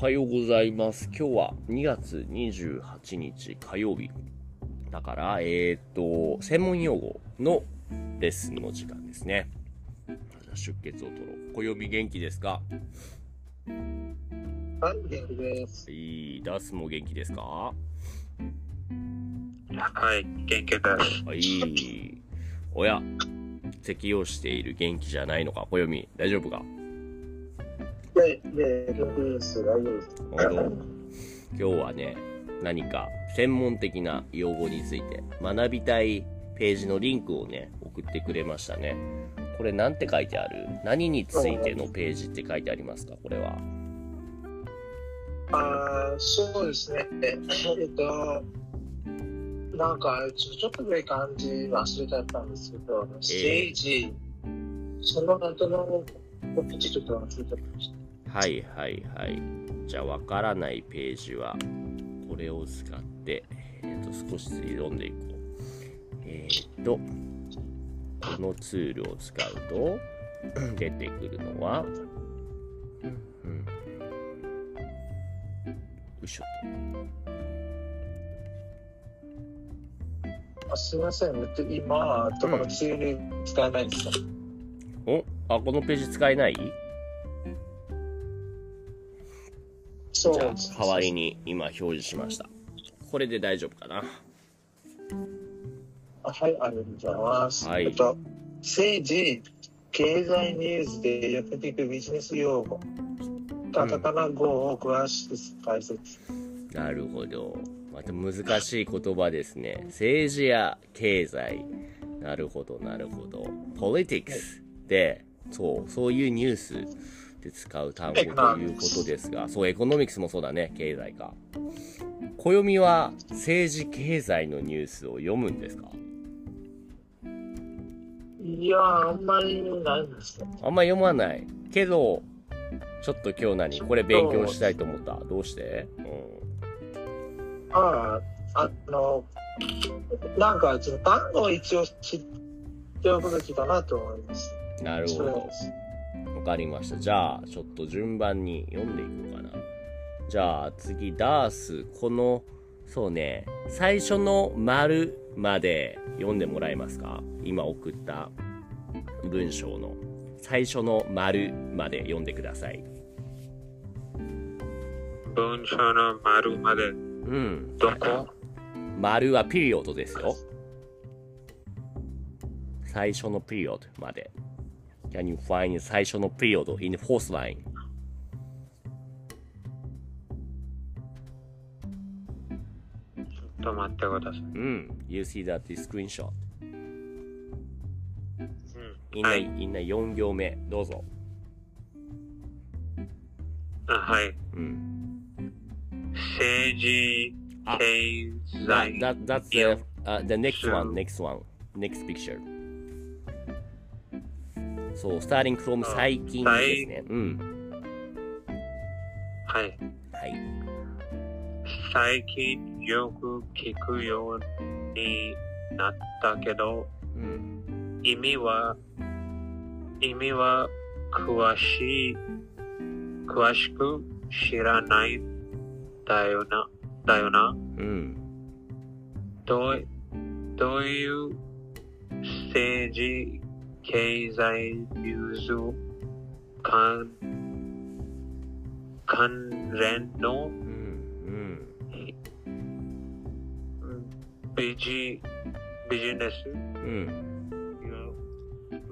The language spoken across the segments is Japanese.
はようございます。今日は2月28日火曜日。だから、えっ、と、専門用語のレッスンの時間ですね。出血を取ろう。暦元気ですか？はい、元気です。いい、ダスも元気ですか？ははい、元気です。い。おや、咳をしている元気じゃないのか？暦、大丈夫か？で、で、元気です。大丈夫です。今日はね、何か専門的な用語について学びたいページのリンクをね、送ってくれましたね。これなんて書いてある？何についてのページって書いてありますか？これは。あーそうですね。えっと、なんか、ちょっとで漢字忘れちゃったんですけど、ステージ、その後のちょっと忘れちゃいましはいはいはい。じゃあわからないページは、これを使って、えー、と少しずつ読んでいこう。えっ、と、このツールを使うと、出てくるのは、うんうん、よいしょ。あすいません、えっと今、どこのツール使えないんですか、と。おあ、このページ使えない？そうですあ、代わりに今表示しました。これで大丈夫かな？あはい、ありがとうございます。はいえっと、政治、経済ニュースでよく聞くビジネス用語、カタカナ語を詳しく解説。なるほど。また難しい言葉ですね。政治や経済。なるほど、なるほど。politics で、そう、そういうニュースで使う単語ということですが、そう、エコノミクスもそうだね、経済か。暦は政治経済のニュースを読むんですか？いやー、あんまりないんですよ。あんま読まない。けど、ちょっと今日何これ勉強したいと思った。どうして？うん。ああ、あの、なんか、ちょっと単語を一応知っておくべきだなと思います。なるほど。わかりました。じゃあ、ちょっと順番に読んでいこうかな。じゃあ、次、ダース。この、そうね、最初の丸まで読んでもらえますか？今送った文章の最初の丸まで読んでください。文章の丸まで、うん。どこ？丸はピリオドですよ。最初のピリオドまで。Can you find 最初のピリオド in the fourth line? ちょっと待ってください。うん。You see that screenshot. うんな、はいみんな4行目、どうぞ。あはい。うん。政治、あ経 That, 済、that, that's the, uh, the next one, next one, next picture. そう、starting from あ最近ですね。うん。はい。はい。最近よく聞くようになったけど、うん。意味は、意味は詳しい、詳しく知らないだよな、だよな。うん。どう、どういう政治、経済、ニュース、関、関連のうん。ビジ、ビジネス、うん。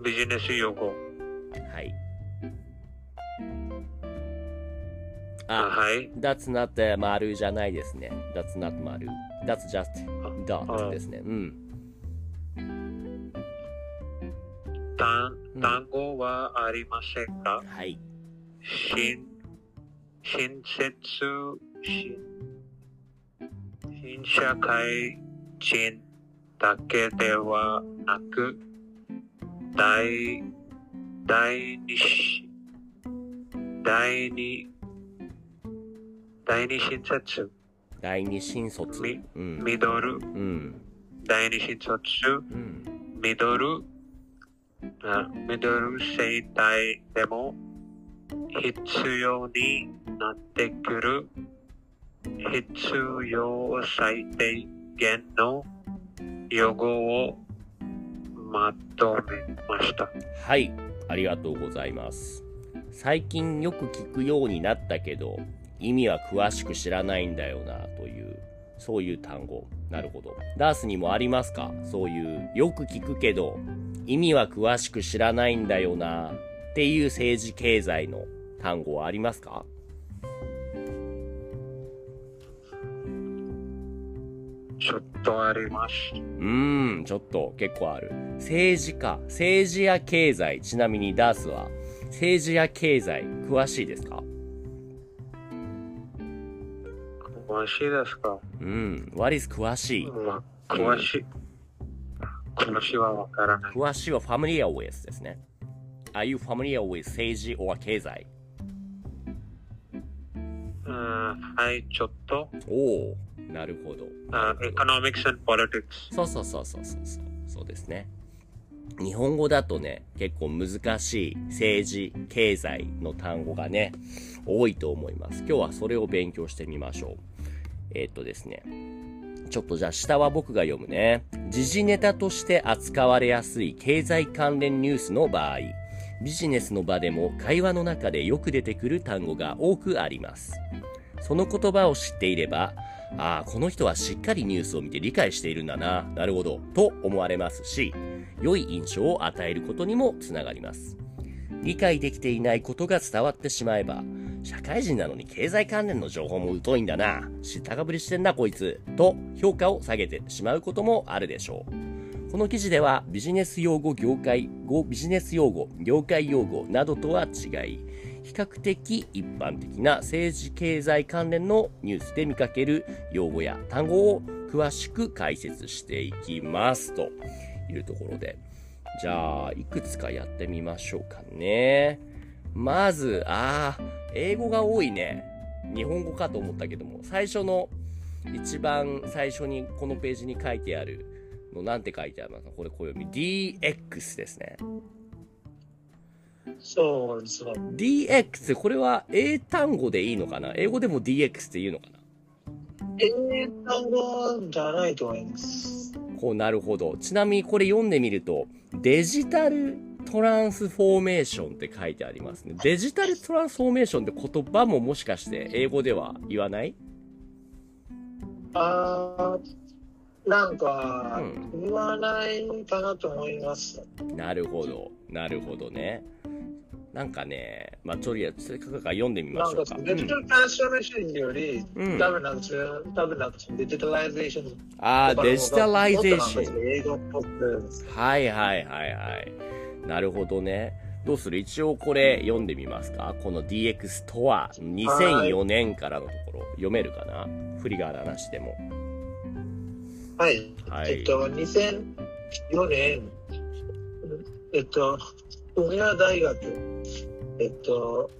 ビジネス用語。はい。あ、あ、はい。that's not 丸じゃないですね。that's not 丸。that's just あ dot ですね。うん。単語はありませんか？はい。新、新設、新、新社会人だけではなく、第、第二し、第二、第二新設、第二新卒。みうん。ミドル、うん。第二新卒、うん。ミドル、あミドル世代でも必要になってくる必要最低限の用語をまとめました。はい、ありがとうございます。最近よく聞くようになったけど、意味は詳しく知らないんだよな、という、そういう単語。なるほど。ダースにもありますか？そういう、よく聞くけど、意味は詳しく知らないんだよな、っていう政治経済の単語はありますか？ちょっとあります。うーん、ちょっと結構ある。政治家、政治や経済、ちなみにダースは政治や経済詳しいですか？詳しいですか？うん、what is 詳しいまあ、詳しい。詳しいはわからない。詳しいは familiar with ですね。Are you familiar with 政治 or 経済うんはい、ちょっと。おお、なるほど。あ economics and politics。そうそうそうそうそうそう。そうですね。日本語だとね、結構難しい政治、経済の単語がね、多いと思います。今日はそれを勉強してみましょう。えーっとですね。ちょっとじゃあ下は僕が読むね。時事ネタとして扱われやすい経済関連ニュースの場合、ビジネスの場でも会話の中でよく出てくる単語が多くあります。その言葉を知っていれば、ああ、この人はしっかりニュースを見て理解しているんだな、なるほど、と思われますし、良い印象を与えることにもつながります。理解できていないことが伝わってしまえば、社会人なのに経済関連の情報も疎いんだな、知ったかぶりしてんなこいつ、と評価を下げてしまうこともあるでしょう。この記事ではビジネス用語、業界語、ビジネス用語、業界用語などとは違い、比較的一般的な政治経済関連のニュースで見かける用語や単語を詳しく解説していきますというところで、じゃあ、いくつかやってみましょうかね。まず、ああ、英語が多いね。日本語かと思ったけども、最初の、一番最初にこのページに書いてあるの、なんて書いてあるのか、これ小読み。DX ですね。そうですね。DX、これは英単語でいいのかな？英語でも DX って言うのかな？英単語じゃないと思います。こうなるほど。ちなみにこれ読んでみると、デジタルトランスフォーメーションって書いてありますね。デジタルトランスフォーメーションって言葉ももしかして英語では言わない？あーなんかう、言わないかなと思います。なるほど。なるほどね。なんかね、まあ、とりあえず、せっかくだから読んでみましょうか。かデジタルトランスフォーメーションより、うん多分なんかそれ多分なんかデジタライゼーションああ、デジタライゼーション。はいはいはいはい。なるほどね。どうする？一応これ読んでみますか？この DX とは2004年からのところ読めるかな？振り仮名ある話でも。はい。はいえっと、2004年、えっと、ウメオ大学、えっと、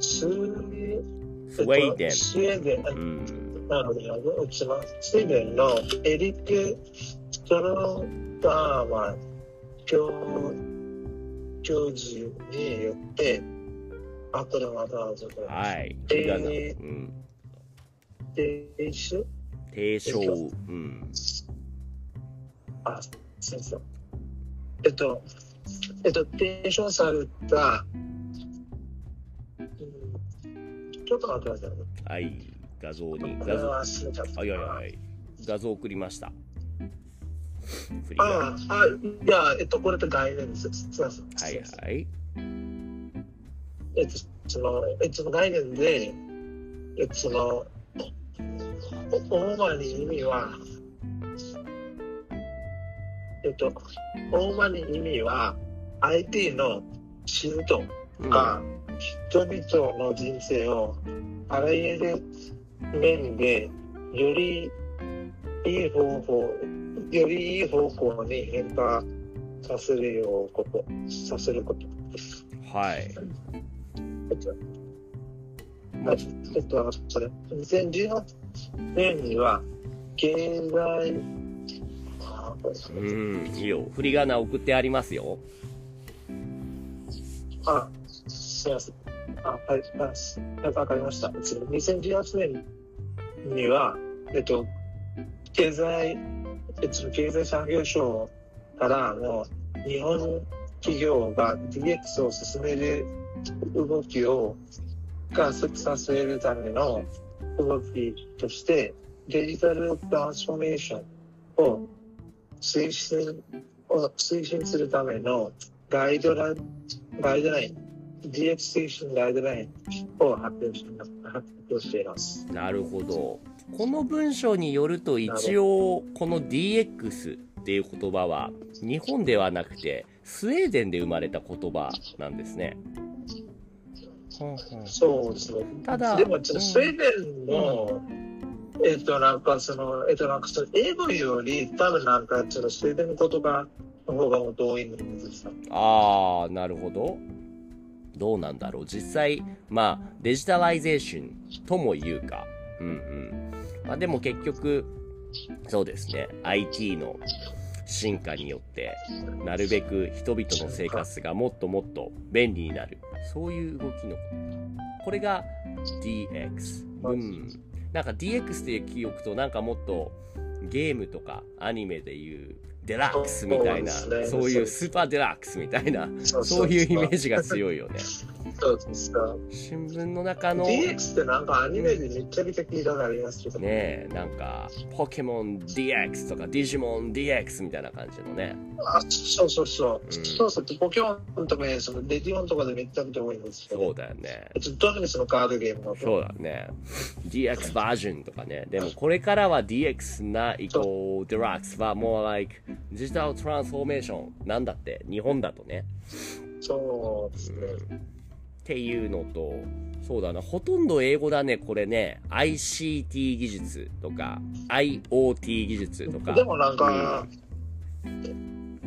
スースウェーデン。スウェーデン、うん。なので、スウェーデンのエリック・ストローターマン教教授によって、あとでまた、ちょっと、はい。えうん。提出？提唱。うん。あ、すみません。えっと、えっと、提唱された、うんちょっと待ってくださいね。はい。画像に。こ画像。はいはいはい。画像送りました。振りが。はああ、あ、いや、えっと、これって概念です。すみません。いはい。えっと、その、えっと、概念で、えっと、その、お主に意味は、えっと、主に意味は、IT の進歩うんが、人々の人生をあらゆる面でよりいい方法、よりいい方向に変化させるようこと、させることです。はい。えっと、えっと、それ、2018年には、経済、あうん。いいよ。振り仮名送ってありますよ。あ、すみません。あ、はい、あすわかりました。その2018年には、えっと、経済、経済産業省からもう日本企業が DX を進める動きを加速させるための動きとして、デジタルトランスフォーメーションを推進を推進するためのガイドライン、ガイドライン、DX 推進ガイドラインを発表し発表しています。なるほど。この文章によると一応この DX っていう言葉は日本ではなくてスウェーデンで生まれた言葉なんですね。そうですね。ただでも、ちょっとスウェーデンの、えっと、なんかその、えっと、なんかその、英語より、多分なんか、ちょっとスウェーデンの言葉の方がもっと多いんですよ。ああ、なるほど。どうなんだろう。実際、まあ、デジタライゼーションとも言うか。うんうん。まあでも結局、そうですね。IT の進化によって、なるべく人々の生活がもっともっと便利になる。そういう動きのこと。これが DX。うん。なんか DX って記憶となんかもっとゲームとかアニメでいうデラックスみたいな、そうねそういうスーパーデラックスみたいな、そそういうイメージがい。強いよね。そうですか。新聞の中の、DX ってなんかアニメでめっちゃめちゃ聞いたことありますけど。ねえ、なんか、ポケモン DX とかディジモン DX みたいな感じのね。あ、そうそうそう。うんそうそう。ポケモンとかね、そのレディオンとかでめっちゃめちゃ多いんですけど。そうだよね。特にそのカードゲームの。そうだね。DX バージョンとかね。でもこれからは DX な以降、デラックスはもう like デジタルトランスフォーメーションなんだって、日本だとね。そうですね。っていうのと、そうだな、ほとんど英語だね、これね。ICT 技術とか、IoT 技術とか。でもなんか、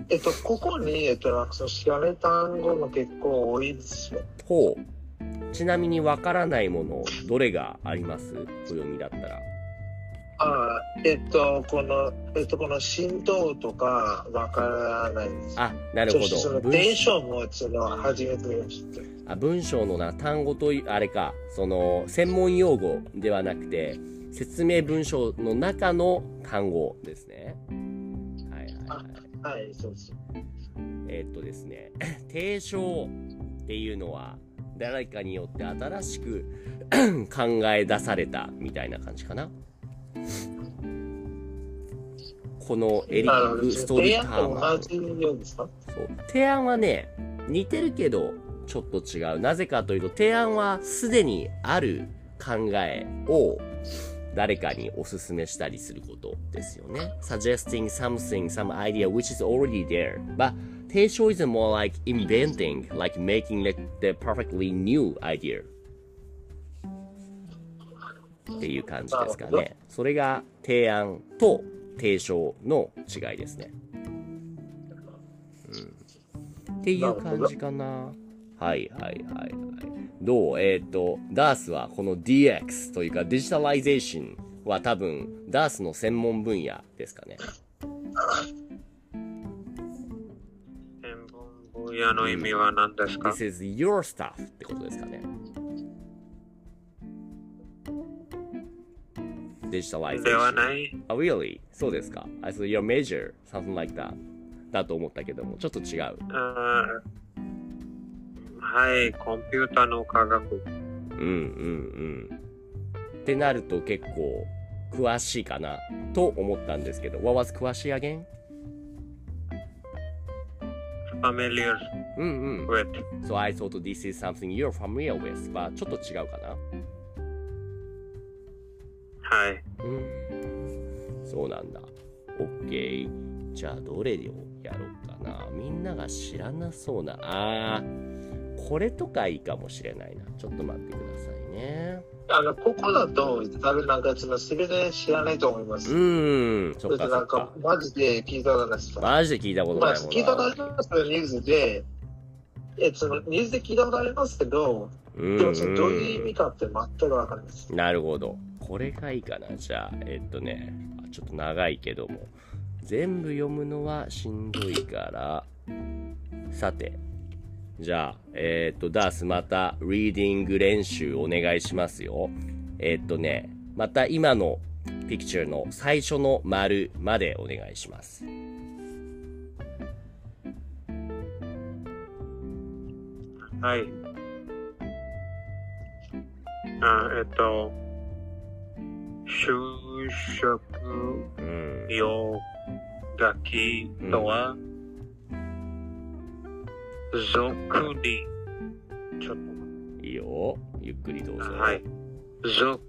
えっと、ここに、えっと、なんかその知らない単語も結構多いですよ。ほう。ちなみにわからないもの、どれがあります？お読みだったら。あえっと、この、えっと、この浸透とかわからないです。あ、なるほそしてそのど。伝承もその初めて見ました。あ文章のな単語とあれかその専門用語ではなくて説明文章の中の単語ですね。はいはいはい。はい、そうです。えーっとですね 提唱っていうのは誰かによって新しく 考え出されたみたいな感じかな。このエリック・ストリ提ーターマン提案はね似てるけどちょっと違うなぜかというと提案はすでにある考えを誰かにおすすめしたりすることですよね suggesting something some idea which is already there but 提唱 is more like inventing like making the perfectly new idea っていう感じですかねそれが提案と提唱の違いですねっていう感じかな。はいはいはいはい。どう？えっ、と、ダースはこの DX というかデジタライゼーションは多分ダースの専門分野ですかね。専門分野の意味は何ですか？This is your stuff ってことですかね。デジタライゼーション。ではない。Oh, really? そうですか。I thought your major, something like that. だと思ったけども、ちょっと違う。あーはい、コンピュータの科学。うんうんうん。ってなると結構詳しいかなと思ったんですけど。What was 詳しい again? familiar うんうん。with So I thought this is something you're familiar with. まあちょっと違うかなはい。うん。そうなんだ。OK。じゃあどれをやろうかな。みんなが知らなそうな。あー、これとかいいかもしれないな。ちょっと待ってくださいね。あの、ここだと、多分なんか、その、すべて知らないと思います。うーん。そそれでなんっかマジで聞いたことないです。マジで聞いたことまあ、ないもんな。聞いたことありますニュースで、え、その、ニュースで聞いたことありますけど、うんでも、その、どういう意味かって全くわかんないです。なるほど。これがいいかな？じゃあ、えっとね、あちょっと長いけども、全部読むのはしんどいから、さて、じゃあ、えっ、と、ダースまた、リーディング練習お願いしますよ。えっ、とね、また今のピクチャーの最初の丸までお願いします。はい。あえっと、就職うん。用書きとは、俗に、ちょっといいよ。ゆっくりどうぞ。はい。俗、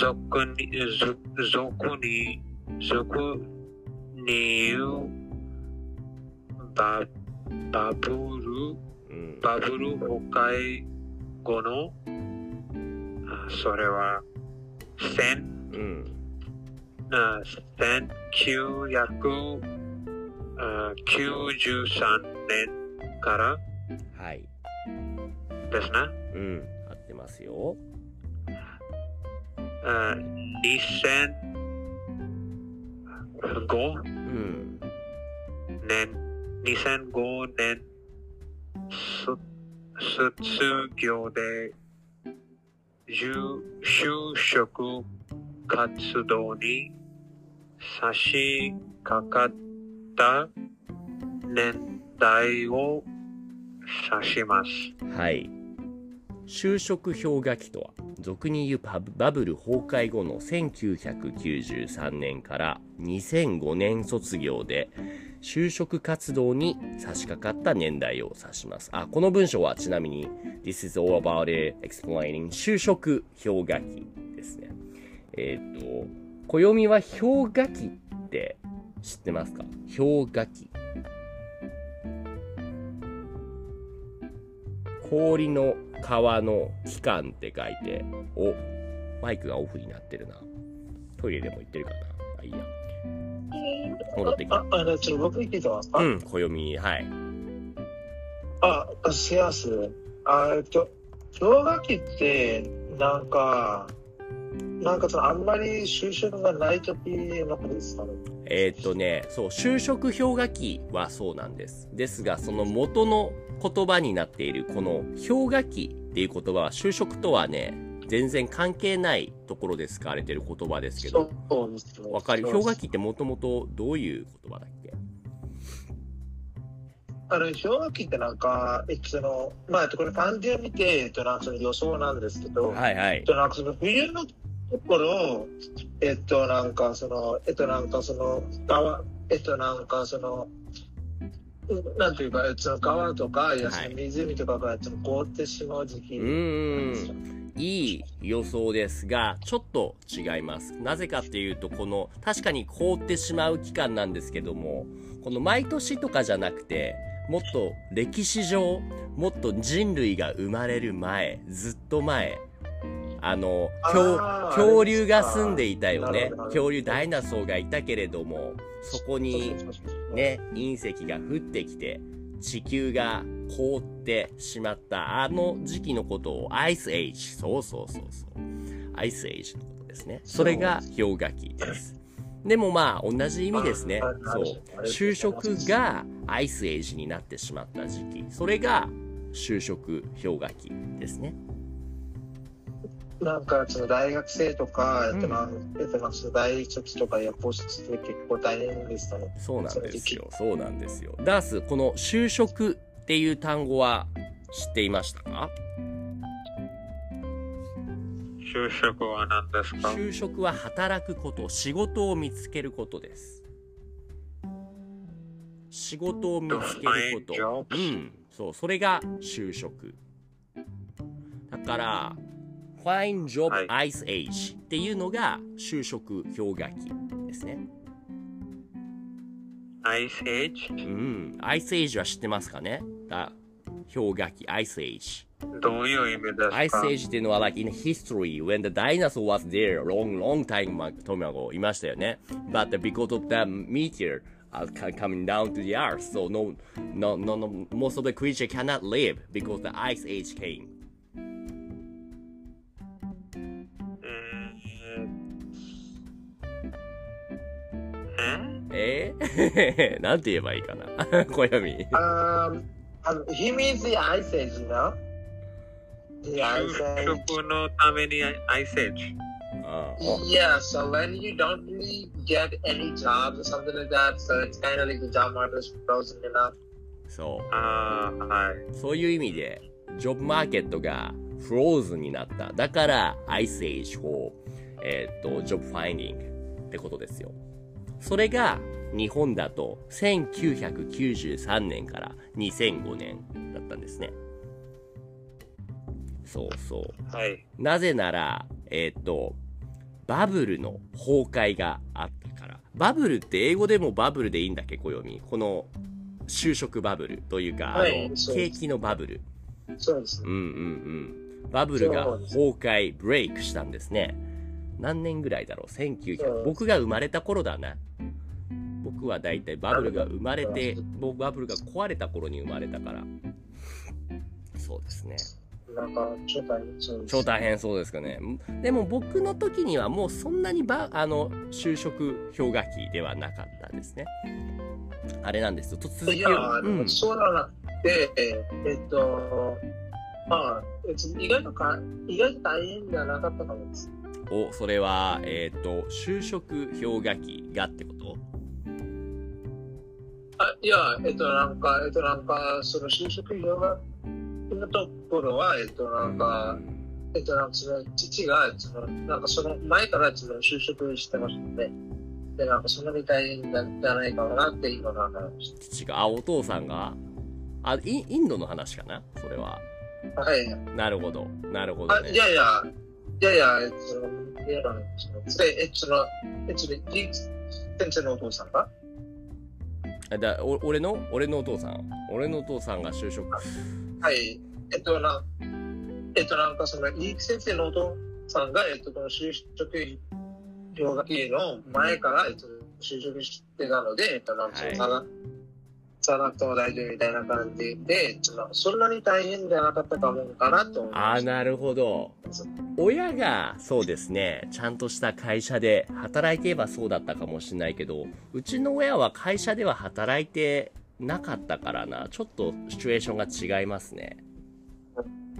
俗に、俗俗に、俗に言う、バ、バブル、うん。バブル崩壊後の、あそれは、千、うん。あ1993年からはい。ですね。うん。合ってますよ。あ2005うん。年、2005年、す卒業で、就就職活動に差し掛かった年代を指します。はい。就職氷河期とは、俗に言うバブル崩壊後の1993年から2005年卒業で、就職活動に差し掛かった年代を指します。あ、この文章はちなみに、This is all about explaining 就職氷河期ですね。えっ、と、暦は氷河期って知ってますか？氷河期。氷の川の期間って書いて、お、マイクがオフになってるな。トイレでも行ってるかな。あ、いいや。戻ってきたあ、あの、ちょっと僕聞いてますか、うん、暦、はい。あ、あすいません。あえっと、氷河期って、なんか、なんかその、あんまり就職がない時のことですかね。えーっとね、そう、就職氷河期はそうなんです。ですが、その元の言葉になっている、この氷河期っていう言葉は、就職とはね、全然関係ないところで使われている言葉ですけど。わかる？氷河期ってもともとどういう言葉だっけ？あの、氷河期ってなんか、えっと、その、まあ、えっと、これ漢字を見て、えっと、なんかその予想なんですけど、はいはい。えっと、なんかその冬のところ、えっと、なんかその、えっと、なんかその、川、えっと、なんかその、うんなんていうか、えっと、その川とか、いや、その湖とかが、ちょっと凍ってしまう時期うん。いい予想ですが、ちょっと違います。なぜかっていうと、この、確かに凍ってしまう期間なんですけども、この毎年とかじゃなくて、もっと歴史上、もっと人類が生まれる前、ずっと前、あの、恐竜が住んでいたよね恐竜ダイナソーがいたけれども、そこにね、隕石が降ってきて、地球が凍ってしまったあの時期のことをアイスエイジ。そうそうそうそう。アイスエイジのことですね。それが氷河期です。でもまあ同じ意味ですねあ。そう。就職がアイスエイジになってしまった時期。それが就職氷河期ですね。なんか、その大学生とか、えっと、うんなんえっと、なんかその大卒とか、やポストって結構大変ですかね。そうなんですよ。そうなんですよ。ダース、この就職っていう単語は知っていましたか？就職は何ですか？就職は働くこと、仕事を見つけることです。仕事を見つけること。うん。そう、それが就職。だから、find job はい ice age っていうのが就職氷河期ですね。アイスエイジうん。ice age は知ってますかねだ氷河期、ice age。どういう意味ですか Ice Age っていうのは、like in history, when the dinosaur was there long, long time ago, いましたよね。But because of the meteor uh, co- coming down to the earth, so no, no, no, no, most of the creature cannot live because the Ice Age came. えーなんて言えばいいかな暦。あー Um, he means the ice age, you know? The ice 就 age. 職のためにアイセージ。ああ Yeah, so when you don't really get any jobs or something like that, so it's kind of like the job market is frozen enough. そああ、はい。う。そういう意味で、ジョブマーケットがフローズンになった。だから、アイスエイジを、えーっと、ジョブファインディングってことですよ。それが、日本だと、1993年から2005年だったんですね。そうそう。はい。なぜなら、えーっと、バブルの崩壊があったから。バブルって英語でもバブルでいいんだっけ、暦。この、就職バブルというか、あはいの、そうです景気のバブル。そうですね。うんうんうん。バブルが崩壊、ブレイクしたんですね。何年ぐらいだろう ?1900。僕が生まれた頃だな。僕はだいたいバブルが生まれて、僕バブルが壊れた頃に生まれたから。そうですね。なんか、超大変そうです。超大変そうですかね。でも僕の時にはもうそんなにば、あの、就職氷河期ではなかったですね。あれなんですよ。と続きいや、を。あのうん。そうなくて、えっと、まあ、意外とか、意外と大変じゃなかったかもです。お、それは、えっ、と、就職氷河期がってことあ、いや、えっと、なんか、えっと、なんか、その就職氷河期のところは、えっと、なんか、えっと、なんかその父が、その、なんかその前からその就職してましたね。で、なんかそんなに大変なんじゃないかなって今の話。父が、あ、お父さんが、あ、インインドの話かな？それは。はい。なるほど。なるほどあ、ねい。やいや、いやいや、えっと、その、いや、その、えっと、その、えっと、ね、リー先生のお父さんが？あだお俺の？俺のお父さん？俺のお父さんが就職。はい。えっと、な、えっと、なんかその、リーク先生のお父さんが、えっと、この就職氷河期の前から、えっと、就職してたので、えっと、なんかはいさら、さらっと大丈夫みたいな感じで、そんなに大変じゃなかったかもかなと思いああ、ました。なるほど。親が、そうですね、ちゃんとした会社で働いていればそうだったかもしれないけど、うちの親は会社では働いてなかったからな、ちょっとシチュエーションが違いますね。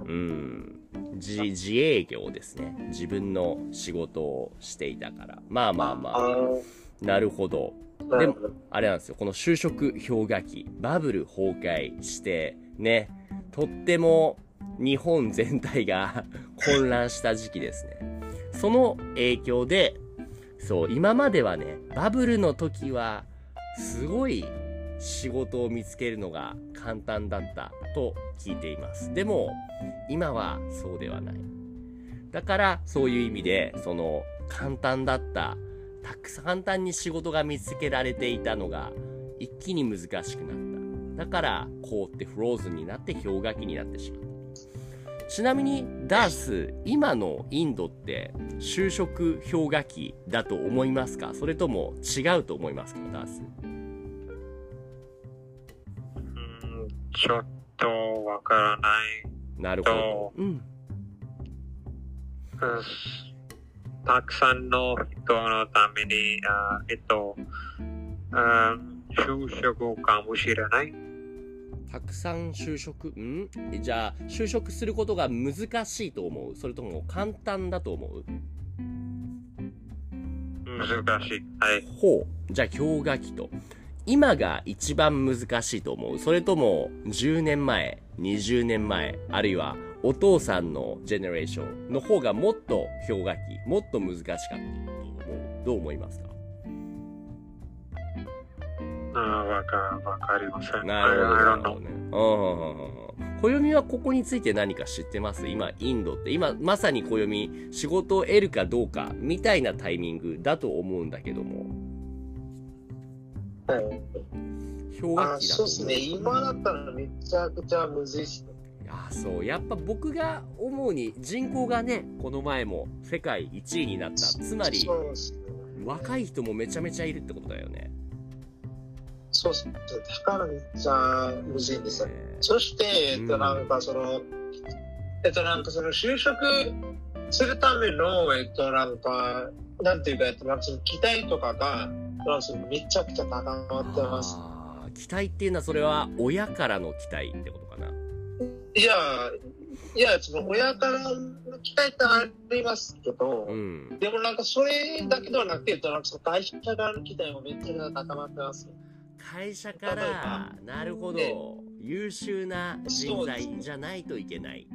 うん。自、自営業ですね。自分の仕事をしていたから。まあまあまあ、ーなるほど。なるほど。あれなんですよ。この就職氷河期、バブル崩壊して、ね、とっても日本全体が 混乱した時期ですね。その影響で、そう、今まではね、バブルの時は、すごい仕事を見つけるのが簡単だったと聞いています。でも、今はそうではない。だから、そういう意味で、その、簡単だったたくさん簡単に仕事が見つけられていたのが一気に難しくなった。だから凍ってフローズンになって氷河期になってしまった。ちなみにダース、今のインドって就職氷河期だと思いますか？それとも違うと思いますかダース？うん、ちょっとわからない。なるほど。うん。うんたくさんの人のために、あえっと、あ就職かもしれない。たくさん就職、ん？じゃあ、就職することが難しいと思う？それとも簡単だと思う？難しい。はい。ほう。じゃあ、氷河期と。今が一番難しいと思うそれとも、10年前、20年前、あるいは、お父さんのジェネレーションの方がもっと氷河期、もっと難しかったと思う。どう思いますか？あわかわかりません。なるほど、なるほ.どね。うん。暦はここについて何か知ってます？今、インドって。今、まさに暦、仕事を得るかどうか、みたいなタイミングだと思うんだけども。はい。氷河あ、期だ。そうですね。今だったらめちゃくちゃむずいっすね。いやそうやっぱ僕が思うに人口がねこの前も世界1位になったつまり。若い人もめちゃめちゃいるってことだよね。そうっすね。だからめっちゃむずいんですよ。ねそして、えっと、うんなんかその、えっと、なんかその就職するための、えっと、なんか、なんていうか、えっと、なんかその期待とかが、めちゃくちゃ高まってます。あ期待っていうのはそれは親からの期待ってこと？いや、いや、その親からの期待ってありますけど、うん。でもなんかそれだけではなくて、なんかその会社からの期待もめっちゃ高まってます。会社から、なるほどね、優秀な人材じゃないといけない。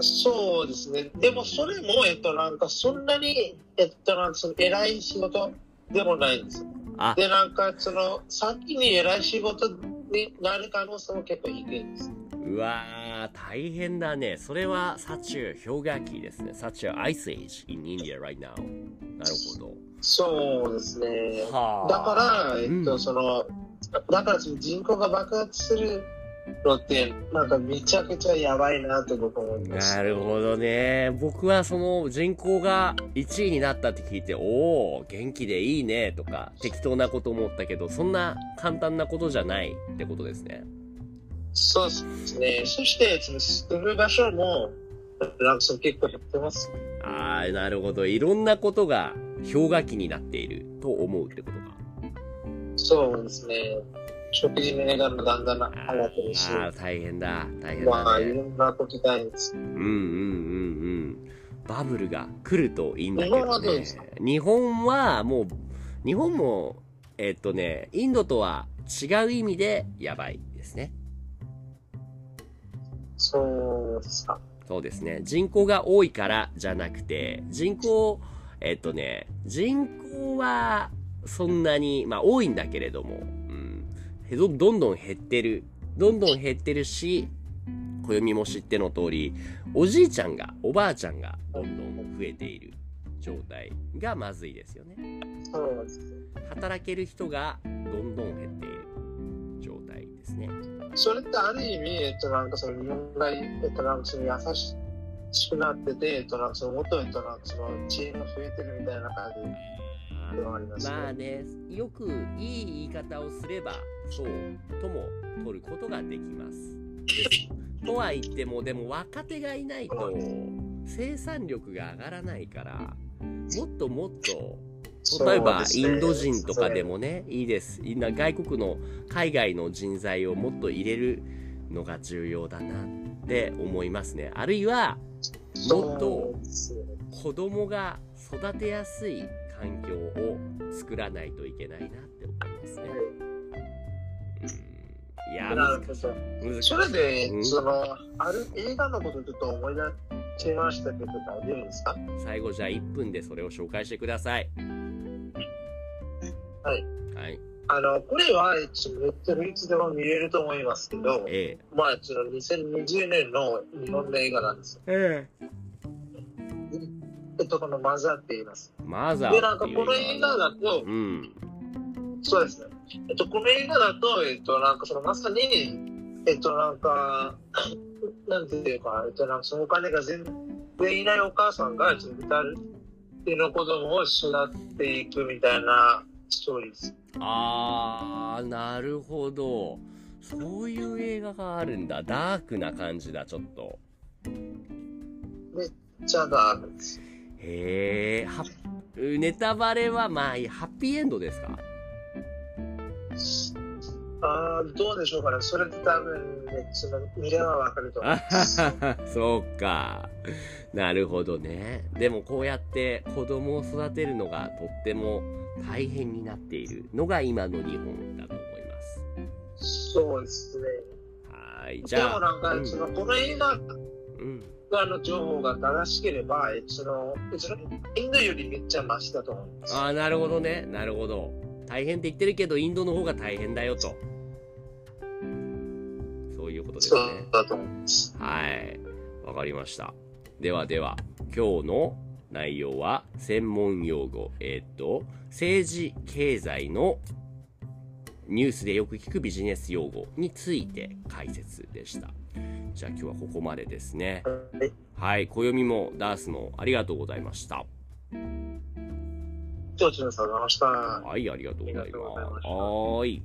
そうですね。でもそれも、えっと、なんかそんなに、えっと、なんかその偉い仕事でもないんです。あ、で、なんかその、先に偉い仕事になる可能性も結構低いんです。うわー、大変だね。それは、サチュー氷河期ですね。サチュー Ice Age in India right now. なるほど。そうですね。はだから、えっと、うんその、だからその人口が爆発するのって、なんかめちゃくちゃやばいなって僕思います。なるほどね。僕はその人口が1位になったって聞いて、おお、元気でいいねとか、適当なこと思ったけど、そんな簡単なことじゃないってことですね。そうですね。そして、その住む場所も、なんかその結構減ってます。あー、なるほど。いろんなことが氷河期になっていると思うってことか。そうですね。食事の値段もだんだん上がってるし、あー、大変だ。大変まあ、いだね。ろんなことがあるんです。うんうんうんうん。バブルが来るといいんだけ日本どね。日本はもう、日本も、えっとね、インドとは違う意味でやばいですね。そうですか。そうですね。人口が多いからじゃなくて、人口、えっとね、人口はそんなに、まあ多いんだけれども、どどんどん減ってる。どんどん減ってるし、暦も知っての通り、おじいちゃんが、おばあちゃんがどんどん増えている状態がまずいですよね。働ける人がどんどん減っている状態ですね。それってある意味、えっと、なんかその日本が、えっと、なんかその優しくなってて、えっと、なんかそのもっと、えっと、なんかその知恵が増えてるみたいな感じまあね、よくいい言い方をすれば、そうとも取ることができます。とは言っても、でも若手がいないと生産力が上がらないから、もっともっと、例えばインド人とかでもね、いいです。外国の海外の人材をもっと入れるのが重要だなって思いますね。あるいは、もっと子供が育てやすい環境を作らないといけないなって思いますね。うん、いやなる難しほど。い。それで、うんその、ある映画のことちょっと思い出しましたけど、大丈夫ですか？最後じゃあ1分でそれを紹介してください。はい。はい。あの、これは、ネットフリックスでも見れると思いますけど、えまあ、その2020年の日本の映画なんです。え。ええっと、このマザーって言います。え。マザーで、なんかこの映画だと、うん。そうですね。えっと、この映画だと、えっと、なんかそのまさに、えっと、なんか、なんていうか、えっと、なんかそのお金が全然いないお母さんが、えっと、の子供を育っていくみたいなストーリーです。あー、なるほど。そういう映画があるんだ。ダークな感じだ、ちょっと。じゃあダークです。へえ。はネタバレはまあいい、ハッピーエンドですか？あーどうでしょうかね。それって多分、ね、その見ればわかると思いあます。そうか。なるほどね。でもこうやって子供を育てるのがとっても大変になっているのが今の日本だと思います。そうですね。はい。じでゃあ。もなんか、うんそのこの映画うん。の情報が正しければ、えその、そのインドよりめっちゃマシだと思います。ああ、なるほどね。なるほど。大変って言ってるけど、インドの方が大変だよと。そういうことですそうね。だと思います。はい。わかりました。ではでは、今日の内容は、専門用語、えーっと、政治、経済のニュースでよく聞くビジネス用語について解説でした。じゃあ今日はここまでですね。はい。はい。暦もダースもありがとうございました。ありがとうございました。はい、ありがとうございます。はーい。